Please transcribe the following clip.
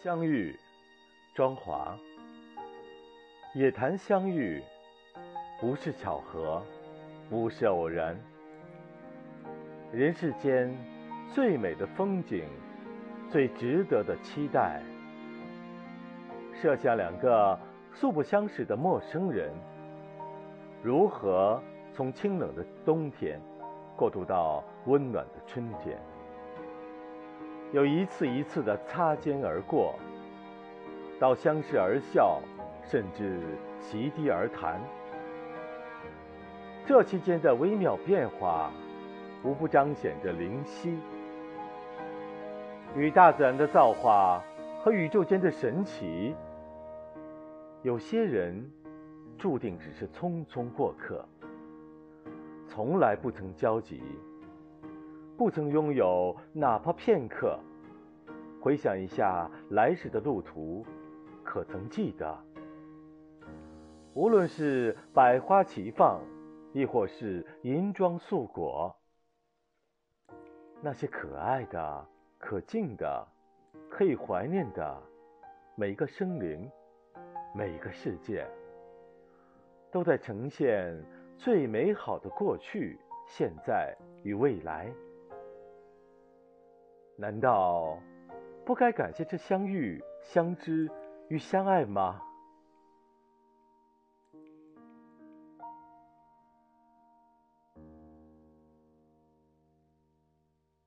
相遇，庄华。也谈相遇，不是巧合，不是偶然。人世间最美的风景，最值得的期待。设想两个素不相识的陌生人，如何从清冷的冬天过渡到温暖的春天？有一次一次的擦肩而过，到相视而笑，甚至席地而谈。这期间的微妙变化，无不彰显着灵犀。与大自然的造化和宇宙间的神奇，有些人注定只是匆匆过客，从来不曾交集。不曾拥有哪怕片刻。回想一下来时的路途，可曾记得？无论是百花齐放，亦或是银装素裹，那些可爱的、可敬的、可以怀念的每一个生灵、每一个世界，都在呈现最美好的过去、现在与未来。难道不该感谢这相遇、相知与相爱吗？